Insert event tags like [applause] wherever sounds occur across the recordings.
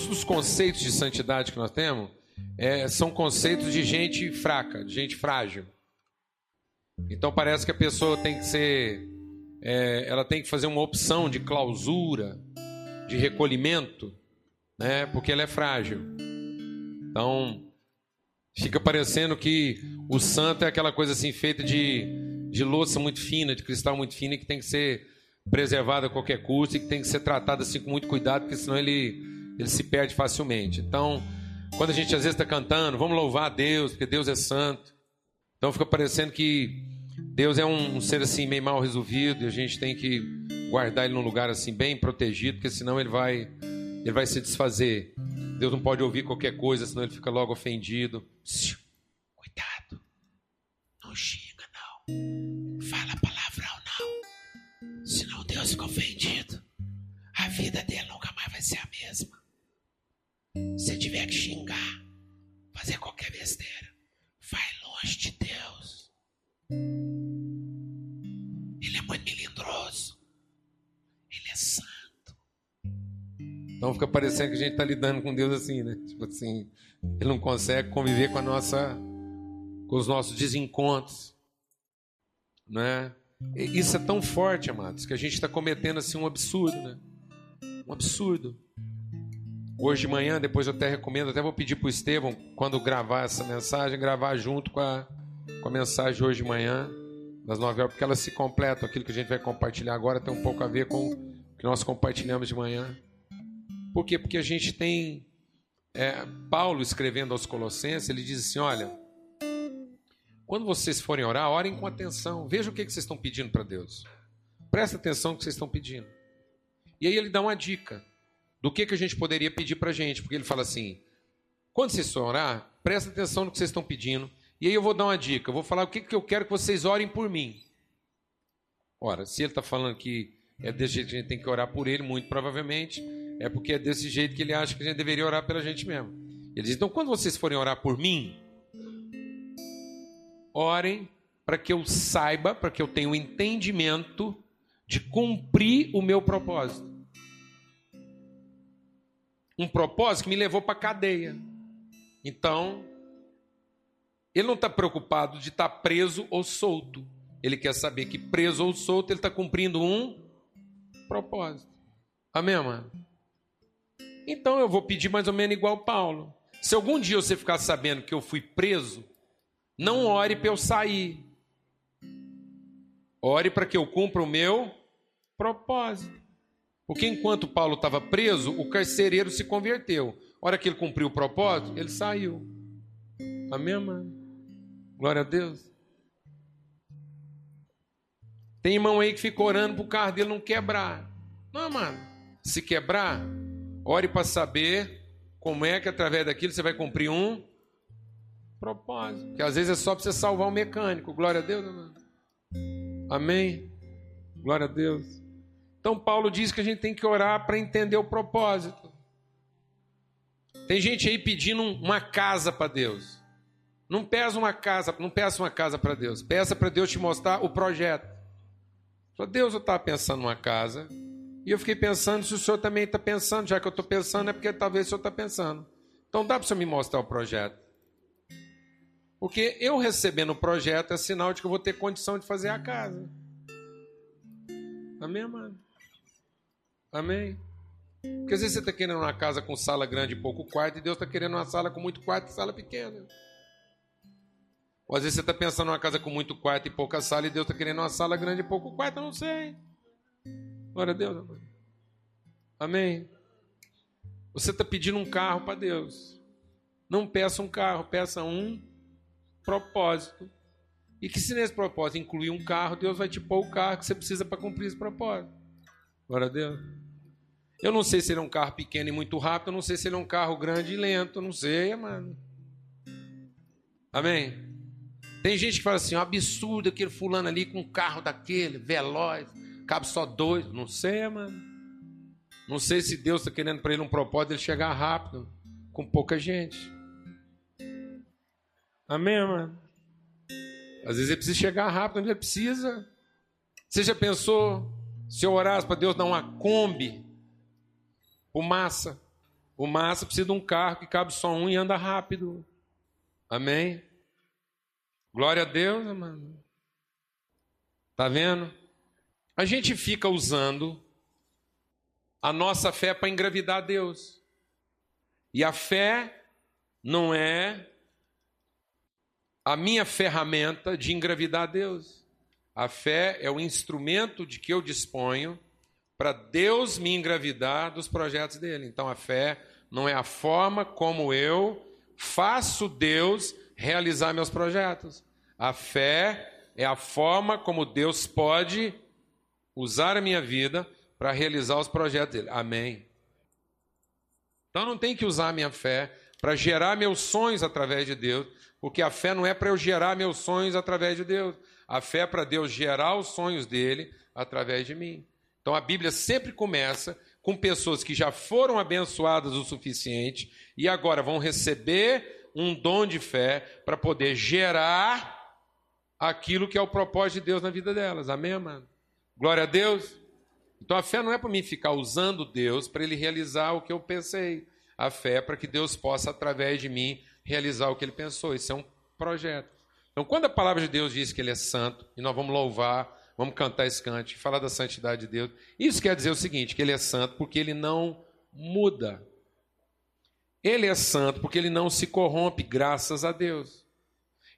muitos dos conceitos de santidade que nós temos é, são conceitos de gente fraca, de gente frágil. Então parece que a pessoa tem que ser, é, ela tem que fazer uma opção de clausura, de recolhimento, né? Porque ela é frágil. Então fica parecendo que o santo é aquela coisa assim feita de, de louça muito fina, de cristal muito fino, que tem que ser preservada a qualquer custo e que tem que ser tratada assim com muito cuidado, porque senão ele, ele se perde facilmente. Então, quando a gente às vezes está cantando, vamos louvar a Deus, porque Deus é santo. Então fica parecendo que Deus é um, ser assim meio mal resolvido e a gente tem que guardar ele num lugar assim bem protegido, porque senão ele vai ele vai se desfazer. Deus não pode ouvir qualquer coisa, senão ele fica logo ofendido. Cuidado. Não xinga não. Fala palavrão não. Senão Deus fica ofendido. A vida dele nunca mais vai ser a mesma. Se tiver que xingar, fazer qualquer besteira, vai longe de Deus. Ele é muito melindroso. Ele é santo. Então fica parecendo que a gente está lidando com Deus assim, né? Tipo assim, ele não consegue conviver com a nossa, com os nossos desencontros, né? Isso é tão forte, amados, que a gente está cometendo assim um absurdo, né? Um absurdo. Hoje de manhã, depois eu até recomendo, até vou pedir para o Estevão, quando gravar essa mensagem, gravar junto com a, com a mensagem hoje de manhã, das nove horas, porque elas se completam. Aquilo que a gente vai compartilhar agora tem um pouco a ver com o que nós compartilhamos de manhã. Por quê? Porque a gente tem. É, Paulo escrevendo aos Colossenses, ele diz assim: olha, quando vocês forem orar, orem com atenção. Vejam o que, que vocês estão pedindo para Deus. Presta atenção no que vocês estão pedindo. E aí ele dá uma dica do que, que a gente poderia pedir para a gente, porque ele fala assim: quando vocês forem orar, presta atenção no que vocês estão pedindo. E aí eu vou dar uma dica, eu vou falar o que, que eu quero que vocês orem por mim. Ora, se ele está falando que é desse jeito que a gente tem que orar por ele, muito provavelmente, é porque é desse jeito que ele acha que a gente deveria orar pela gente mesmo. Ele diz: então, quando vocês forem orar por mim, orem para que eu saiba, para que eu tenha o um entendimento de cumprir o meu propósito um propósito que me levou para a cadeia. Então, ele não está preocupado de estar tá preso ou solto. Ele quer saber que preso ou solto ele está cumprindo um propósito. Amém, mano? Então eu vou pedir mais ou menos igual Paulo. Se algum dia você ficar sabendo que eu fui preso, não ore para eu sair. Ore para que eu cumpra o meu propósito. Porque enquanto Paulo estava preso, o carcereiro se converteu. A hora que ele cumpriu o propósito, ele saiu. Amém, mano? Glória a Deus. Tem irmão aí que fica orando para o carro dele não quebrar. Não, mano. Se quebrar, ore para saber como é que através daquilo você vai cumprir um propósito. Porque às vezes é só para você salvar um mecânico. Glória a Deus, mano. Amém. Glória a Deus. Então Paulo diz que a gente tem que orar para entender o propósito. Tem gente aí pedindo uma casa para Deus. Não peça uma casa, não peça uma casa para Deus. Peça para Deus te mostrar o projeto. Só Deus eu estava pensando numa casa e eu fiquei pensando se o senhor também está pensando. Já que eu estou pensando é porque talvez o senhor está pensando. Então dá para o senhor me mostrar o projeto. Porque eu recebendo o projeto é sinal de que eu vou ter condição de fazer a casa. Amém, mano? Amém? Porque às vezes você está querendo uma casa com sala grande e pouco quarto, e Deus está querendo uma sala com muito quarto e sala pequena. Ou às vezes você está pensando numa casa com muito quarto e pouca sala, e Deus está querendo uma sala grande e pouco quarto, eu não sei. Glória a Deus, amém. Amém. Você está pedindo um carro para Deus. Não peça um carro, peça um propósito. E que se nesse propósito incluir um carro, Deus vai te pôr o carro que você precisa para cumprir esse propósito. Glória a Deus. Eu não sei se ele é um carro pequeno e muito rápido, eu não sei se ele é um carro grande e lento, não sei, mano. Amém? Tem gente que fala assim, é um absurdo aquele fulano ali com um carro daquele, veloz, cabe só dois. Não sei, mano. Não sei se Deus está querendo para ele um propósito ele chegar rápido, com pouca gente. Amém, mano? Às vezes ele precisa chegar rápido onde ele precisa. Você já pensou se eu orasse para Deus dar uma Kombi, o massa, O Massa precisa de um carro que cabe só um e anda rápido. Amém? Glória a Deus, mano. Tá vendo? A gente fica usando a nossa fé para engravidar Deus. E a fé não é a minha ferramenta de engravidar Deus. A fé é o instrumento de que eu disponho para Deus me engravidar dos projetos dele. Então a fé não é a forma como eu faço Deus realizar meus projetos. A fé é a forma como Deus pode usar a minha vida para realizar os projetos dele. Amém. Então não tem que usar a minha fé para gerar meus sonhos através de Deus, porque a fé não é para eu gerar meus sonhos através de Deus. A fé é para Deus gerar os sonhos dele através de mim. Então a Bíblia sempre começa com pessoas que já foram abençoadas o suficiente e agora vão receber um dom de fé para poder gerar aquilo que é o propósito de Deus na vida delas. Amém, mano? Glória a Deus. Então a fé não é para mim ficar usando Deus para ele realizar o que eu pensei. A fé é para que Deus possa, através de mim, realizar o que ele pensou. Isso é um projeto. Então, quando a palavra de Deus diz que ele é santo, e nós vamos louvar Vamos cantar esse cante, falar da santidade de Deus. Isso quer dizer o seguinte: que ele é santo porque ele não muda. Ele é santo porque ele não se corrompe, graças a Deus.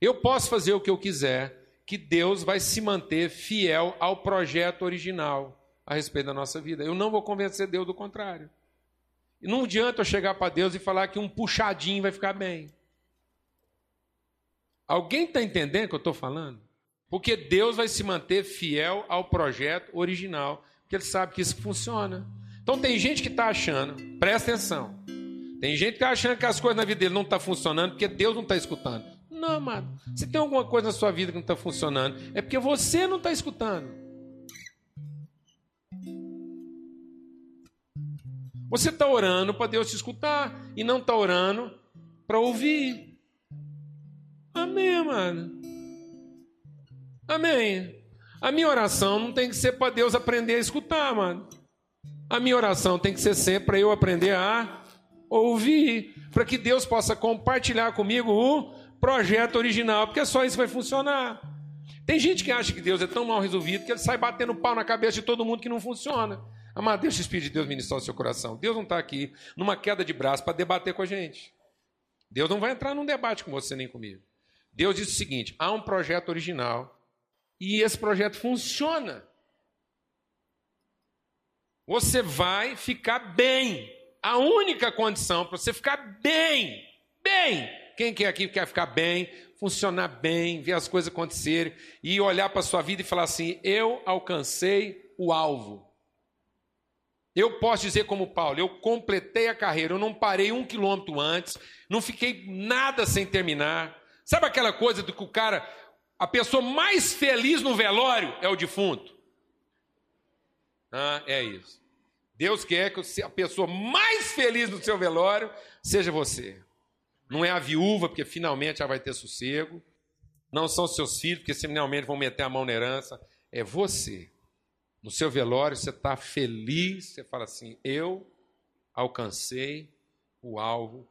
Eu posso fazer o que eu quiser, que Deus vai se manter fiel ao projeto original a respeito da nossa vida. Eu não vou convencer Deus do contrário. E não adianta eu chegar para Deus e falar que um puxadinho vai ficar bem. Alguém está entendendo o que eu estou falando? Porque Deus vai se manter fiel ao projeto original, porque Ele sabe que isso funciona. Então tem gente que está achando, presta atenção, tem gente que está achando que as coisas na vida dele não estão tá funcionando porque Deus não está escutando. Não, amado. Se tem alguma coisa na sua vida que não está funcionando, é porque você não está escutando. Você está orando para Deus te escutar e não está orando para ouvir. Amém, amado. Amém. A minha oração não tem que ser para Deus aprender a escutar, mano. A minha oração tem que ser sempre para eu aprender a ouvir, para que Deus possa compartilhar comigo o projeto original, porque só isso vai funcionar. Tem gente que acha que Deus é tão mal resolvido que ele sai batendo pau na cabeça de todo mundo que não funciona. Amado, deixa o Espírito de Deus ministrar o seu coração. Deus não está aqui numa queda de braço para debater com a gente. Deus não vai entrar num debate com você nem comigo. Deus diz o seguinte: há um projeto original e esse projeto funciona. Você vai ficar bem. A única condição para você ficar bem, bem. Quem quer aqui quer ficar bem, funcionar bem, ver as coisas acontecerem e olhar para a sua vida e falar assim: eu alcancei o alvo. Eu posso dizer como Paulo, eu completei a carreira, eu não parei um quilômetro antes, não fiquei nada sem terminar. Sabe aquela coisa do que o cara a pessoa mais feliz no velório é o defunto. Ah, é isso. Deus quer que a pessoa mais feliz no seu velório seja você. Não é a viúva, porque finalmente ela vai ter sossego. Não são seus filhos, porque finalmente vão meter a mão na herança. É você. No seu velório, você está feliz, você fala assim: eu alcancei o alvo,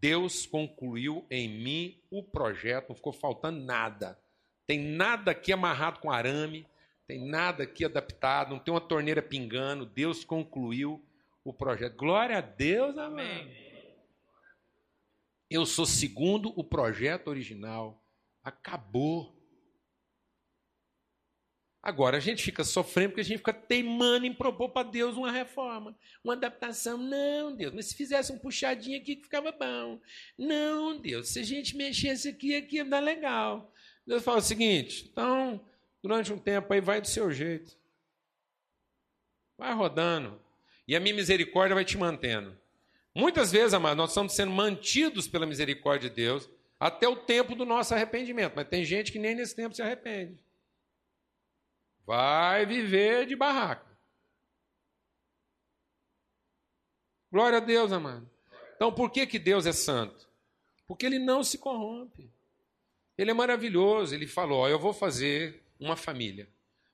Deus concluiu em mim o projeto, não ficou faltando nada. Tem nada aqui amarrado com arame, tem nada aqui adaptado, não tem uma torneira pingando. Deus concluiu o projeto. Glória a Deus, amém. Eu sou segundo o projeto original. Acabou. Agora a gente fica sofrendo porque a gente fica teimando em propor para Deus uma reforma, uma adaptação. Não, Deus, mas se fizesse um puxadinho aqui que ficava bom. Não, Deus, se a gente mexesse aqui, aqui ia dar legal. Deus fala o seguinte: então, durante um tempo aí, vai do seu jeito. Vai rodando. E a minha misericórdia vai te mantendo. Muitas vezes, amado, nós estamos sendo mantidos pela misericórdia de Deus até o tempo do nosso arrependimento. Mas tem gente que nem nesse tempo se arrepende. Vai viver de barraca. Glória a Deus, amado. Então, por que, que Deus é santo? Porque ele não se corrompe. Ele é maravilhoso. Ele falou: Eu vou fazer uma família.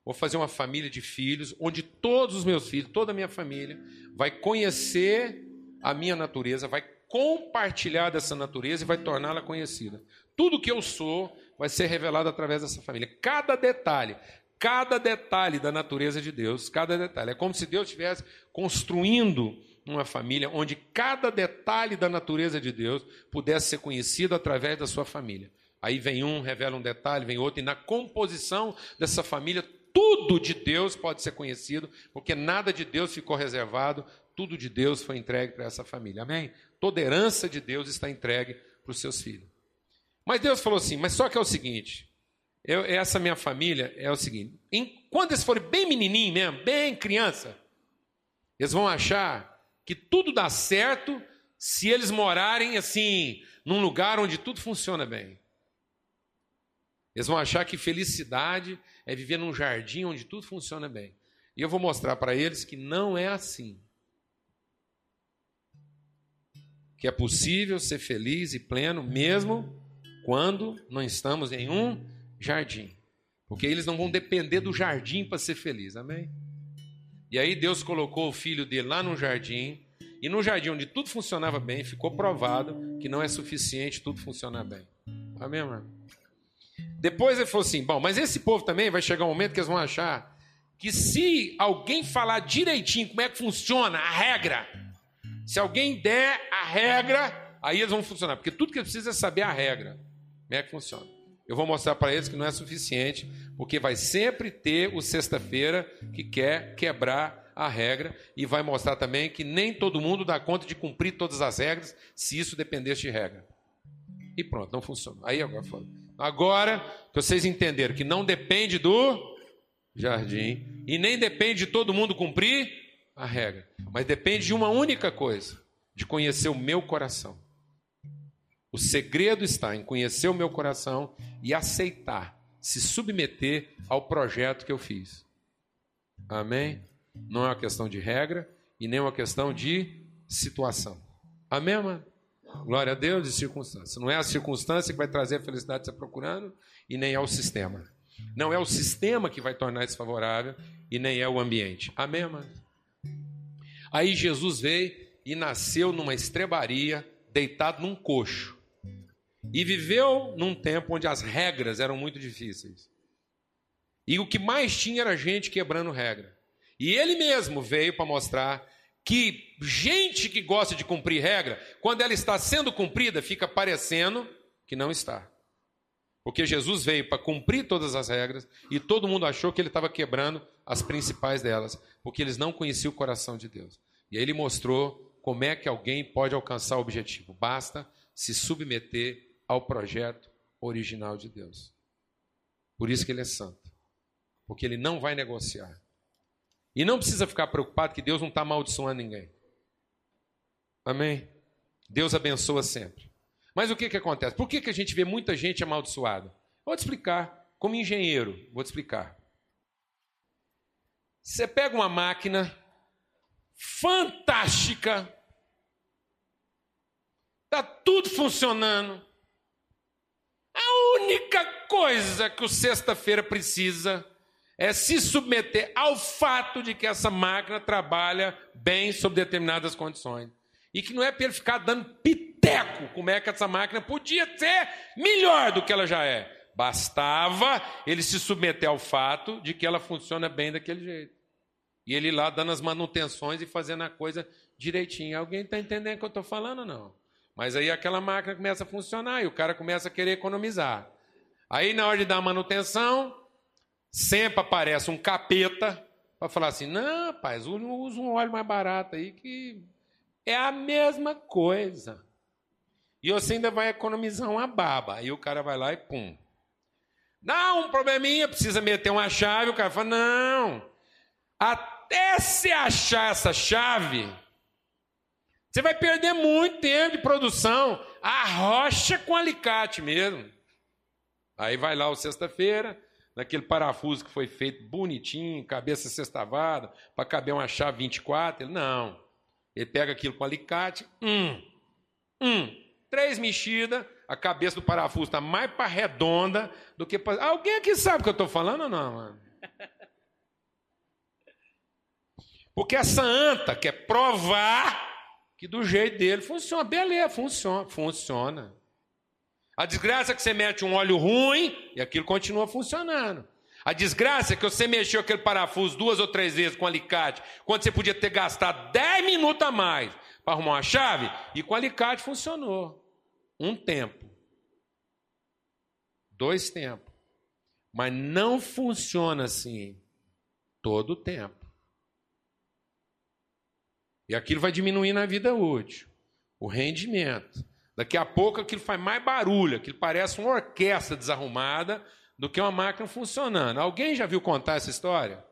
Vou fazer uma família de filhos, onde todos os meus filhos, toda a minha família, vai conhecer a minha natureza, vai compartilhar dessa natureza e vai torná-la conhecida. Tudo que eu sou vai ser revelado através dessa família. Cada detalhe, cada detalhe da natureza de Deus, cada detalhe. É como se Deus estivesse construindo uma família onde cada detalhe da natureza de Deus pudesse ser conhecido através da sua família. Aí vem um, revela um detalhe, vem outro, e na composição dessa família, tudo de Deus pode ser conhecido, porque nada de Deus ficou reservado, tudo de Deus foi entregue para essa família. Amém? Toda herança de Deus está entregue para os seus filhos. Mas Deus falou assim: mas só que é o seguinte, eu, essa minha família é o seguinte: em, quando eles forem bem menininho mesmo, bem criança, eles vão achar que tudo dá certo se eles morarem assim, num lugar onde tudo funciona bem. Eles vão achar que felicidade é viver num jardim onde tudo funciona bem. E eu vou mostrar para eles que não é assim. Que é possível ser feliz e pleno mesmo quando não estamos em um jardim. Porque eles não vão depender do jardim para ser feliz. Amém? E aí Deus colocou o filho dele lá no jardim, e no jardim onde tudo funcionava bem, ficou provado que não é suficiente tudo funcionar bem. Amém, mano? Depois ele falou assim: bom, mas esse povo também vai chegar um momento que eles vão achar que se alguém falar direitinho como é que funciona a regra, se alguém der a regra, aí eles vão funcionar, porque tudo que eles precisam é saber a regra, como é que funciona. Eu vou mostrar para eles que não é suficiente, porque vai sempre ter o sexta-feira que quer quebrar a regra e vai mostrar também que nem todo mundo dá conta de cumprir todas as regras se isso dependesse de regra. E pronto, não funciona. Aí agora foi. Agora que vocês entenderam que não depende do jardim e nem depende de todo mundo cumprir a regra, mas depende de uma única coisa: de conhecer o meu coração. O segredo está em conhecer o meu coração e aceitar, se submeter ao projeto que eu fiz. Amém? Não é uma questão de regra e nem uma questão de situação. Amém, mano? Glória a Deus e circunstância. Não é a circunstância que vai trazer a felicidade que você está procurando e nem é o sistema. Não é o sistema que vai tornar isso favorável e nem é o ambiente. Amém, mano? Aí Jesus veio e nasceu numa estrebaria, deitado num coxo. E viveu num tempo onde as regras eram muito difíceis. E o que mais tinha era gente quebrando regra. E ele mesmo veio para mostrar que gente que gosta de cumprir regra, quando ela está sendo cumprida, fica parecendo que não está. Porque Jesus veio para cumprir todas as regras e todo mundo achou que ele estava quebrando as principais delas, porque eles não conheciam o coração de Deus. E aí ele mostrou como é que alguém pode alcançar o objetivo. Basta se submeter ao projeto original de Deus. Por isso que ele é santo. Porque ele não vai negociar. E não precisa ficar preocupado que Deus não está amaldiçoando ninguém. Amém? Deus abençoa sempre. Mas o que, que acontece? Por que, que a gente vê muita gente amaldiçoada? Vou te explicar. Como engenheiro, vou te explicar. Você pega uma máquina fantástica, está tudo funcionando, a única coisa que o sexta-feira precisa é se submeter ao fato de que essa máquina trabalha bem sob determinadas condições. E que não é para ele ficar dando piteco como é que essa máquina podia ser melhor do que ela já é. Bastava ele se submeter ao fato de que ela funciona bem daquele jeito. E ele lá dando as manutenções e fazendo a coisa direitinho. Alguém está entendendo o que eu estou falando ou não? Mas aí aquela máquina começa a funcionar e o cara começa a querer economizar. Aí na hora de dar manutenção, sempre aparece um capeta para falar assim: não, rapaz, usa um óleo mais barato aí que é a mesma coisa. E você ainda vai economizar uma baba. Aí o cara vai lá e pum. Dá um probleminha, precisa meter uma chave. O cara fala: não, até se achar essa chave, você vai perder muito tempo de produção. A rocha com alicate mesmo. Aí vai lá o sexta-feira, naquele parafuso que foi feito bonitinho, cabeça sextavada, para caber uma chave 24. Ele, não. Ele pega aquilo com alicate, hum, hum, três mexidas, a cabeça do parafuso está mais para redonda do que para. Alguém aqui sabe o que eu estou falando ou não, mano? [laughs] Porque essa anta quer provar que do jeito dele funciona. Beleza, funciona, funciona. A desgraça é que você mete um óleo ruim e aquilo continua funcionando. A desgraça é que você mexeu aquele parafuso duas ou três vezes com alicate, quando você podia ter gastado 10 minutos a mais para arrumar uma chave, e com alicate funcionou. Um tempo. Dois tempos. Mas não funciona assim todo o tempo. E aquilo vai diminuir na vida útil. O rendimento. Daqui a pouco aquilo faz mais barulho, aquilo parece uma orquestra desarrumada do que uma máquina funcionando. Alguém já viu contar essa história?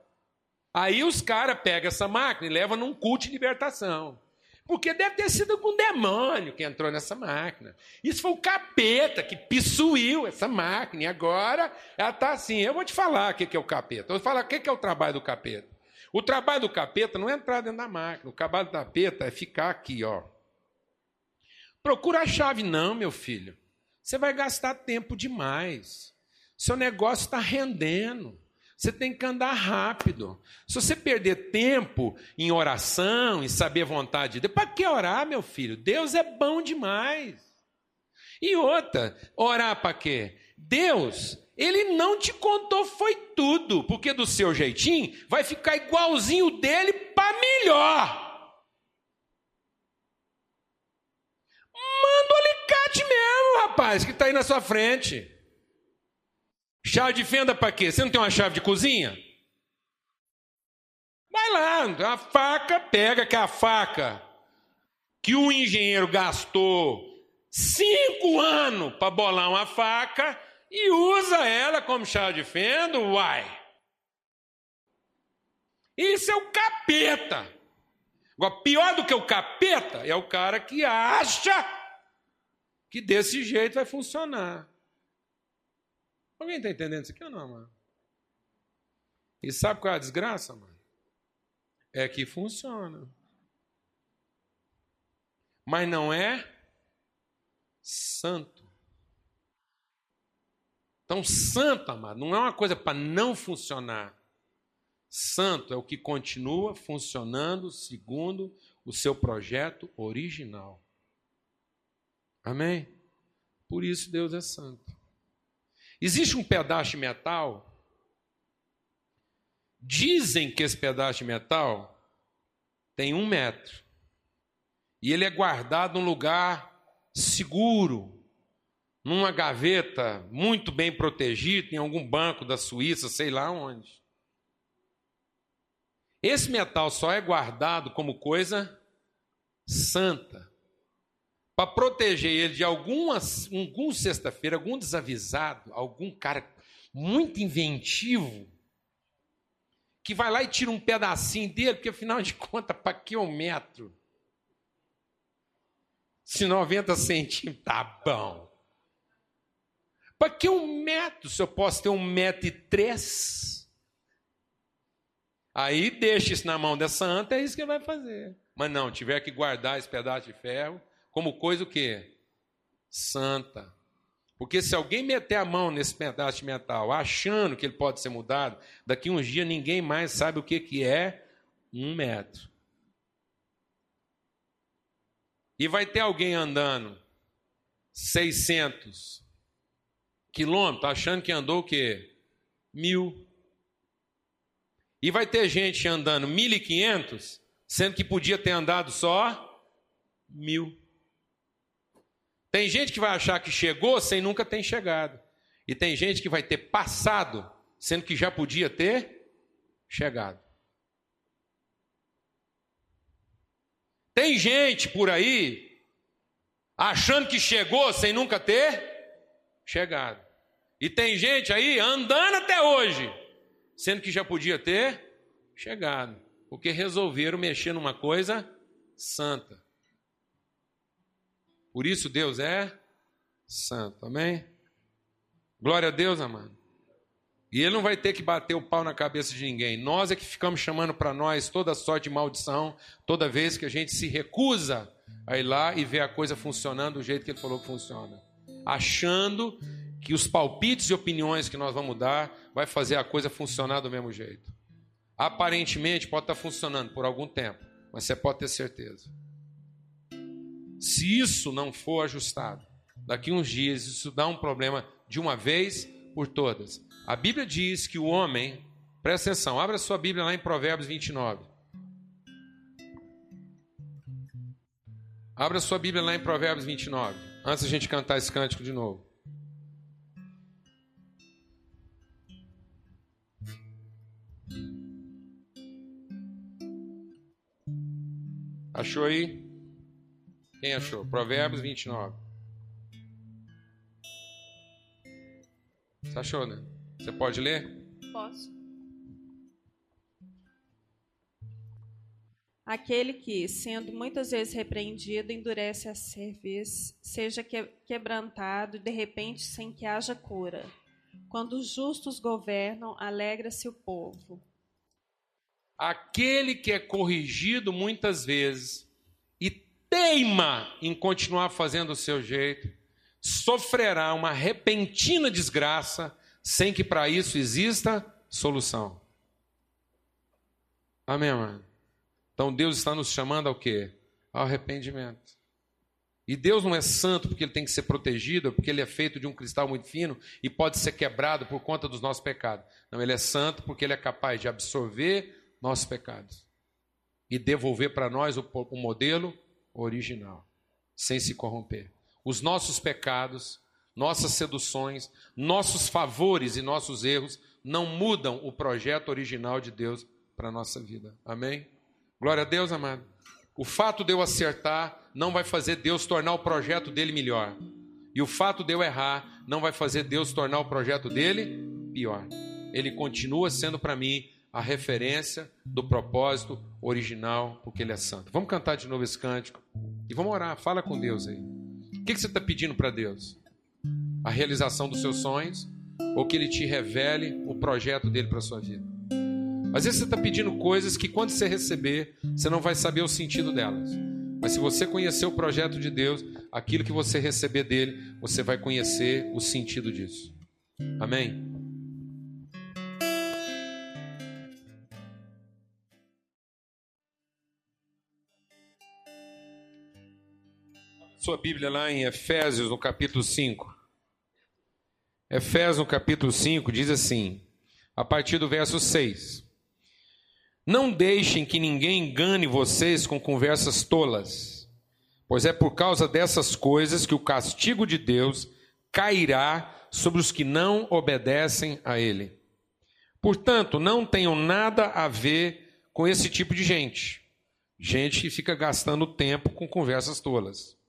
Aí os caras pegam essa máquina e levam num culto de libertação. Porque deve ter sido algum demônio que entrou nessa máquina. Isso foi o capeta que pissuiu essa máquina. E agora ela está assim. Eu vou te falar o que é o capeta. Eu vou falar o que é o trabalho do capeta. O trabalho do capeta não é entrar dentro da máquina. O trabalho do capeta é ficar aqui, ó. Procura a chave, não, meu filho. Você vai gastar tempo demais. Seu negócio está rendendo. Você tem que andar rápido. Se você perder tempo em oração, em saber a vontade de Deus, para que orar, meu filho? Deus é bom demais. E outra, orar para quê? Deus ele não te contou foi tudo, porque do seu jeitinho vai ficar igualzinho dele para melhor. Manda o alicate mesmo, rapaz, que está aí na sua frente. Chave de fenda para quê? Você não tem uma chave de cozinha? Vai lá, a faca, pega que a faca que o engenheiro gastou cinco anos para bolar uma faca, e usa ela como chave de fenda, uai. Isso é o capeta. Agora, pior do que o capeta é o cara que acha que desse jeito vai funcionar. Alguém está entendendo isso aqui ou não, mano? E sabe qual é a desgraça, mano? É que funciona. Mas não é santo. Então, santo, amado, não é uma coisa para não funcionar. Santo é o que continua funcionando segundo o seu projeto original. Amém? Por isso Deus é santo. Existe um pedaço de metal. Dizem que esse pedaço de metal tem um metro. E ele é guardado num lugar seguro, numa gaveta muito bem protegida, em algum banco da Suíça, sei lá onde. Esse metal só é guardado como coisa santa. Para proteger ele de alguma, algum sexta-feira, algum desavisado, algum cara muito inventivo, que vai lá e tira um pedacinho dele, porque afinal de contas, para que um metro? Se 90 centímetros tá bom. Para que um metro se eu posso ter um metro e três? Aí deixa isso na mão dessa anta, é isso que ele vai fazer. Mas não, tiver que guardar esse pedaço de ferro como coisa o quê? Santa. Porque se alguém meter a mão nesse pedaço de metal achando que ele pode ser mudado, daqui uns dias ninguém mais sabe o que, que é um metro. E vai ter alguém andando 600, quilômetros, achando que andou o quê? Mil. E vai ter gente andando 1.500, sendo que podia ter andado só mil. Tem gente que vai achar que chegou sem nunca ter chegado. E tem gente que vai ter passado, sendo que já podia ter chegado. Tem gente por aí achando que chegou sem nunca ter chegado. E tem gente aí andando até hoje, sendo que já podia ter chegado, porque resolveram mexer numa coisa santa. Por isso Deus é santo, amém? Glória a Deus, amado. E ele não vai ter que bater o pau na cabeça de ninguém. Nós é que ficamos chamando para nós toda sorte de maldição, toda vez que a gente se recusa a ir lá e ver a coisa funcionando do jeito que ele falou que funciona. Achando que os palpites e opiniões que nós vamos dar vai fazer a coisa funcionar do mesmo jeito. Aparentemente pode estar funcionando por algum tempo, mas você pode ter certeza. Se isso não for ajustado, daqui uns dias isso dá um problema de uma vez por todas. A Bíblia diz que o homem, presta atenção, abra sua Bíblia lá em Provérbios 29. Abra sua Bíblia lá em Provérbios 29, antes da gente cantar esse cântico de novo. Achou aí? Quem achou? Provérbios 29. Você achou, né? Você pode ler? Posso. Aquele que, sendo muitas vezes repreendido, endurece a cerviz, seja quebrantado de repente sem que haja cura. Quando os justos governam, alegra-se o povo. Aquele que é corrigido muitas vezes e teima em continuar fazendo o seu jeito, sofrerá uma repentina desgraça sem que para isso exista solução. Amém, mano? Então Deus está nos chamando ao quê? Ao arrependimento. E Deus não é santo porque ele tem que ser protegido, porque ele é feito de um cristal muito fino e pode ser quebrado por conta dos nossos pecados. Não, ele é santo porque ele é capaz de absorver nossos pecados e devolver para nós o, o modelo original, sem se corromper. Os nossos pecados, nossas seduções, nossos favores e nossos erros não mudam o projeto original de Deus para a nossa vida. Amém? Glória a Deus, amado. O fato de eu acertar não vai fazer Deus tornar o projeto dele melhor. E o fato de eu errar não vai fazer Deus tornar o projeto dele pior. Ele continua sendo para mim a referência do propósito original, porque ele é santo. Vamos cantar de novo esse cântico e vamos orar. Fala com Deus aí. O que você está pedindo para Deus? A realização dos seus sonhos ou que ele te revele o projeto dele para sua vida? Às vezes você está pedindo coisas que quando você receber, você não vai saber o sentido delas. Mas se você conhecer o projeto de Deus, aquilo que você receber dele, você vai conhecer o sentido disso. Amém? Sua Bíblia lá em Efésios, no capítulo 5. Efésios, no capítulo 5, diz assim, a partir do verso 6. Não deixem que ninguém engane vocês com conversas tolas, pois é por causa dessas coisas que o castigo de Deus cairá sobre os que não obedecem a Ele. Portanto, não tenham nada a ver com esse tipo de gente. Gente que fica gastando tempo com conversas tolas.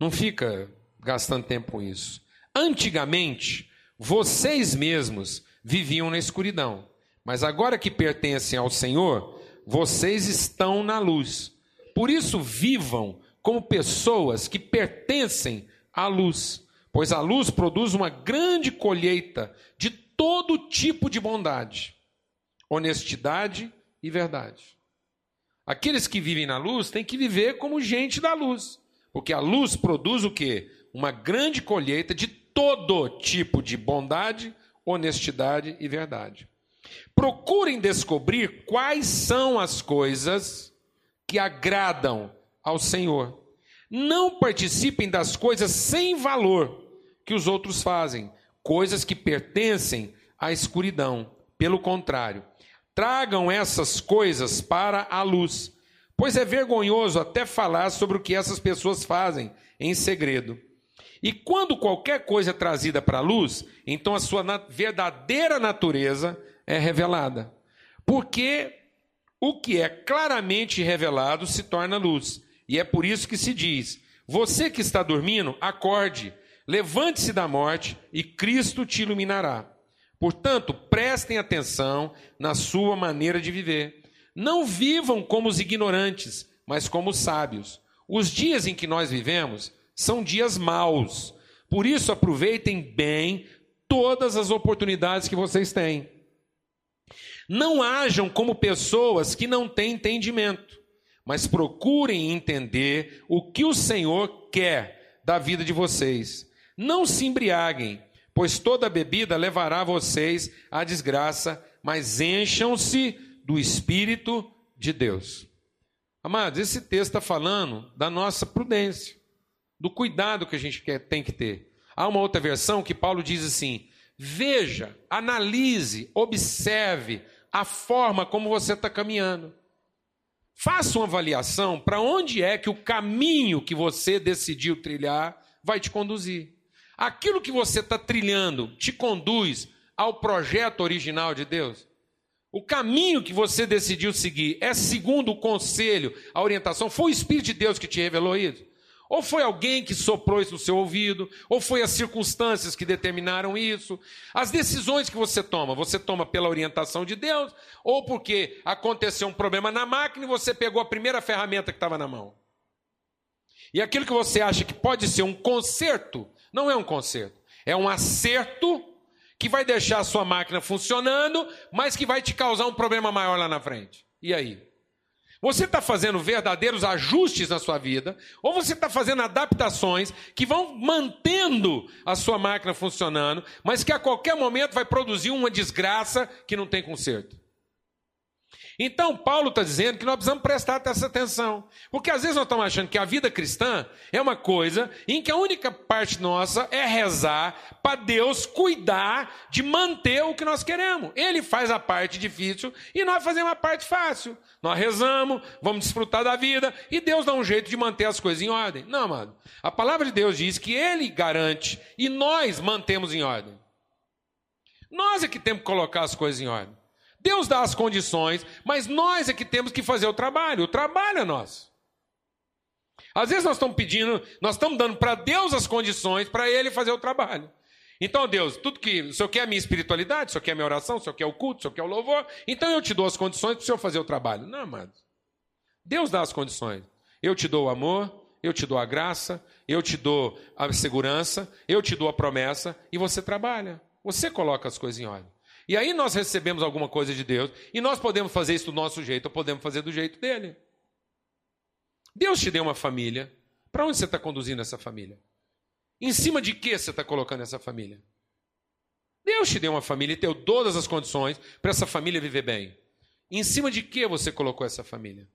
Não fica gastando tempo com isso. Antigamente, vocês mesmos viviam na escuridão mas agora que pertencem ao Senhor, vocês estão na luz. Por isso, vivam como pessoas que pertencem à luz, pois a luz produz uma grande colheita de todo tipo de bondade, honestidade e verdade. Aqueles que vivem na luz têm que viver como gente da luz, porque a luz produz o que? Uma grande colheita de todo tipo de bondade, honestidade e verdade. Procurem descobrir quais são as coisas que agradam ao Senhor. Não participem das coisas sem valor que os outros fazem, coisas que pertencem à escuridão. Pelo contrário, tragam essas coisas para a luz, pois é vergonhoso até falar sobre o que essas pessoas fazem em segredo. E quando qualquer coisa é trazida para a luz, então a sua verdadeira natureza é revelada. Porque o que é claramente revelado se torna luz. E é por isso que se diz: Você que está dormindo, acorde, levante-se da morte e Cristo te iluminará. Portanto, prestem atenção na sua maneira de viver. Não vivam como os ignorantes, mas como os sábios. Os dias em que nós vivemos são dias maus. Por isso, aproveitem bem todas as oportunidades que vocês têm. Não hajam como pessoas que não têm entendimento, mas procurem entender o que o Senhor quer da vida de vocês. Não se embriaguem, pois toda bebida levará vocês à desgraça, mas encham-se do Espírito de Deus. Amados, esse texto está falando da nossa prudência, do cuidado que a gente quer, tem que ter. Há uma outra versão que Paulo diz assim: veja, analise, observe a forma como você está caminhando. Faça uma avaliação para onde é que o caminho que você decidiu trilhar vai te conduzir. Aquilo que você está trilhando te conduz ao projeto original de Deus? O caminho que você decidiu seguir é segundo o conselho, a orientação? Foi o Espírito de Deus que te revelou isso? Ou foi alguém que soprou isso no seu ouvido, ou foi as circunstâncias que determinaram isso. As decisões que você toma, você toma pela orientação de Deus, ou porque aconteceu um problema na máquina e você pegou a primeira ferramenta que estava na mão. E aquilo que você acha que pode ser um conserto, não é um conserto, é um acerto que vai deixar a sua máquina funcionando, mas que vai te causar um problema maior lá na frente. E aí? Você está fazendo verdadeiros ajustes na sua vida, ou você está fazendo adaptações que vão mantendo a sua máquina funcionando, mas que a qualquer momento vai produzir uma desgraça que não tem conserto. Então, Paulo está dizendo que nós precisamos prestar essa atenção. Porque às vezes nós estamos achando que a vida cristã é uma coisa em que a única parte nossa é rezar para Deus cuidar de manter o que nós queremos. Ele faz a parte difícil e nós fazemos a parte fácil. Nós rezamos, vamos desfrutar da vida e Deus dá um jeito de manter as coisas em ordem. Não, amado. A palavra de Deus diz que Ele garante e nós mantemos em ordem. Nós é que temos que colocar as coisas em ordem. Deus dá as condições, mas nós é que temos que fazer o trabalho. O trabalho é nosso. Às vezes nós estamos pedindo, nós estamos dando para Deus as condições para Ele fazer o trabalho. Então, Deus, tudo que. O Senhor quer a minha espiritualidade, o Senhor quer a minha oração, o Senhor quer o culto, o Senhor quer o louvor, então eu te dou as condições para o Senhor fazer o trabalho. Não, amado. Deus dá as condições. Eu te dou o amor, eu te dou a graça, eu te dou a segurança, eu te dou a promessa e você trabalha. Você coloca as coisas em ordem. E aí nós recebemos alguma coisa de Deus e nós podemos fazer isso do nosso jeito ou podemos fazer do jeito dele. Deus te deu uma família. Para onde você está conduzindo essa família? Em cima de que você está colocando essa família? Deus te deu uma família e deu todas as condições para essa família viver bem. Em cima de que você colocou essa família?